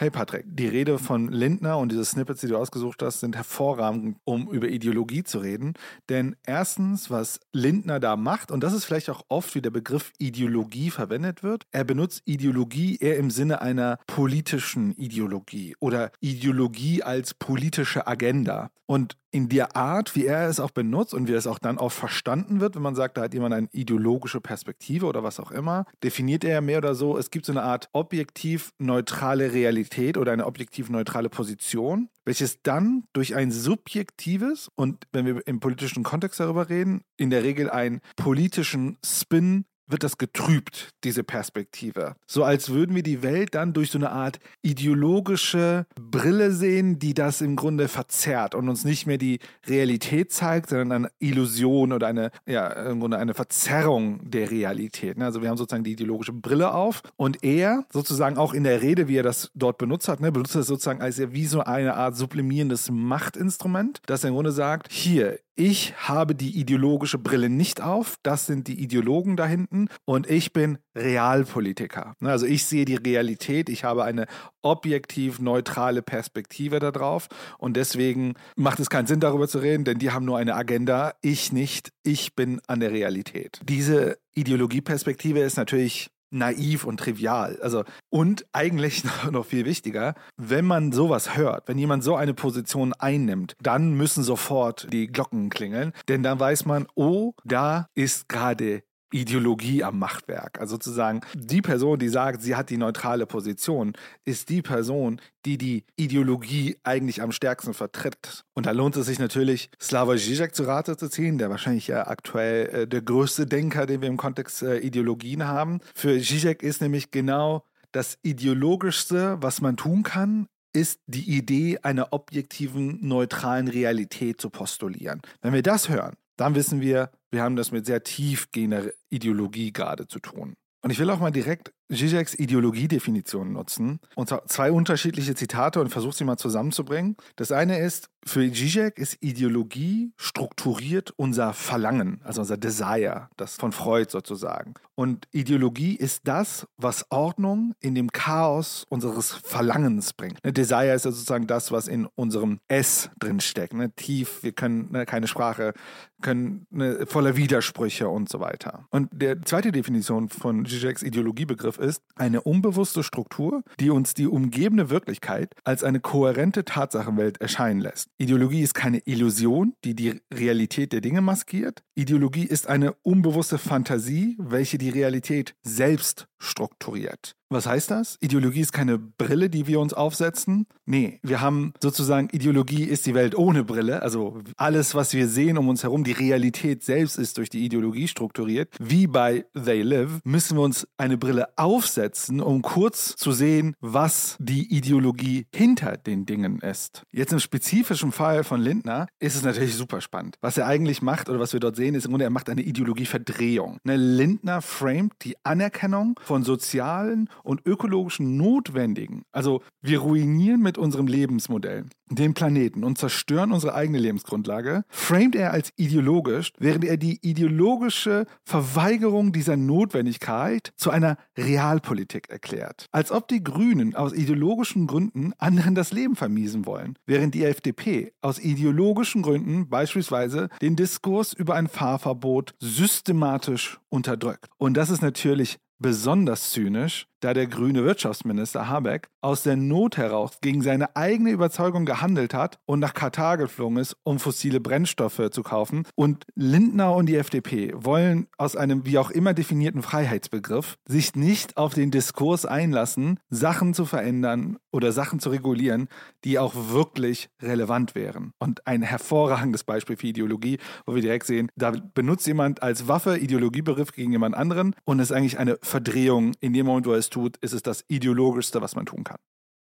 Hey Patrick, die Rede von Lindner und diese Snippets, die du ausgesucht hast, sind hervorragend, um über Ideologie zu reden. Denn erstens, was Lindner da macht, und das ist vielleicht auch oft, wie der Begriff Ideologie verwendet wird, er benutzt Ideologie eher im Sinne einer politischen Ideologie oder Ideologie als politische Agenda. Und in der Art, wie er es auch benutzt und wie es auch dann auch verstanden wird, wenn man sagt, da hat jemand eine ideologische Perspektive oder was auch immer, definiert er mehr oder so, es gibt so eine Art objektiv neutrale Realität oder eine objektiv neutrale Position, welches dann durch ein subjektives und wenn wir im politischen Kontext darüber reden, in der Regel einen politischen Spin wird das getrübt, diese Perspektive. So als würden wir die Welt dann durch so eine Art ideologische Brille sehen, die das im Grunde verzerrt und uns nicht mehr die Realität zeigt, sondern eine Illusion oder eine, ja, im Grunde eine Verzerrung der Realität. Ne? Also wir haben sozusagen die ideologische Brille auf und er sozusagen auch in der Rede, wie er das dort benutzt hat, ne, benutzt das sozusagen als wie so eine Art sublimierendes Machtinstrument, das im Grunde sagt, hier, ich habe die ideologische Brille nicht auf, das sind die Ideologen da hinten. Und ich bin Realpolitiker. Ne, also ich sehe die Realität, ich habe eine objektiv neutrale Perspektive darauf und deswegen macht es keinen Sinn darüber zu reden, denn die haben nur eine Agenda, ich nicht, ich bin an der Realität. Diese Ideologieperspektive ist natürlich naiv und trivial. Also, und eigentlich noch viel wichtiger, wenn man sowas hört, wenn jemand so eine Position einnimmt, dann müssen sofort die Glocken klingeln, denn dann weiß man, oh, da ist gerade Ideologie am Machtwerk. Also sozusagen die Person, die sagt, sie hat die neutrale Position, ist die Person, die die Ideologie eigentlich am stärksten vertritt. Und da lohnt es sich natürlich, Slavoj Žižek zu Rate zu ziehen, der wahrscheinlich ja aktuell äh, der größte Denker, den wir im Kontext äh, Ideologien haben. Für Žižek ist nämlich genau das Ideologischste, was man tun kann, ist die Idee einer objektiven, neutralen Realität zu postulieren. Wenn wir das hören, dann wissen wir, wir haben das mit sehr tiefgehender Ideologie gerade zu tun. Und ich will auch mal direkt Zizeks Ideologiedefinition nutzen. Und zwei unterschiedliche Zitate und versuche sie mal zusammenzubringen. Das eine ist, für Zizek ist Ideologie strukturiert unser Verlangen, also unser Desire, das von Freud sozusagen. Und Ideologie ist das, was Ordnung in dem Chaos unseres Verlangens bringt. Ne, Desire ist ja sozusagen das, was in unserem S drinsteckt. Ne? Tief, wir können ne, keine Sprache, können ne, voller Widersprüche und so weiter. Und der zweite Definition von Zizeks Ideologiebegriff ist eine unbewusste Struktur, die uns die umgebende Wirklichkeit als eine kohärente Tatsachenwelt erscheinen lässt. Ideologie ist keine Illusion, die die Realität der Dinge maskiert. Ideologie ist eine unbewusste Fantasie, welche die Realität selbst strukturiert. Was heißt das? Ideologie ist keine Brille, die wir uns aufsetzen. Nee, wir haben sozusagen, Ideologie ist die Welt ohne Brille. Also alles, was wir sehen um uns herum, die Realität selbst ist durch die Ideologie strukturiert. Wie bei They Live müssen wir uns eine Brille aufsetzen, um kurz zu sehen, was die Ideologie hinter den Dingen ist. Jetzt im spezifischen Fall von Lindner ist es natürlich super spannend. Was er eigentlich macht oder was wir dort sehen, ist im Grunde, er macht eine Ideologieverdrehung. Ne, Lindner framet die Anerkennung von sozialen und ökologischen Notwendigen. Also wir ruinieren mit unserem Lebensmodell den Planeten und zerstören unsere eigene Lebensgrundlage, framet er als ideologisch, während er die ideologische Verweigerung dieser Notwendigkeit zu einer Realpolitik erklärt. Als ob die Grünen aus ideologischen Gründen anderen das Leben vermiesen wollen, während die FDP aus ideologischen Gründen beispielsweise den Diskurs über ein Fahrverbot systematisch unterdrückt. Und das ist natürlich besonders zynisch, da der grüne Wirtschaftsminister Habeck aus der Not heraus gegen seine eigene Überzeugung gehandelt hat und nach Katar geflogen ist, um fossile Brennstoffe zu kaufen. Und Lindner und die FDP wollen aus einem wie auch immer definierten Freiheitsbegriff sich nicht auf den Diskurs einlassen, Sachen zu verändern oder Sachen zu regulieren, die auch wirklich relevant wären. Und ein hervorragendes Beispiel für Ideologie, wo wir direkt sehen, da benutzt jemand als Waffe Ideologiebegriff gegen jemand anderen und ist eigentlich eine Verdrehung in dem Moment, wo er es tut, ist es das Ideologischste, was man tun kann.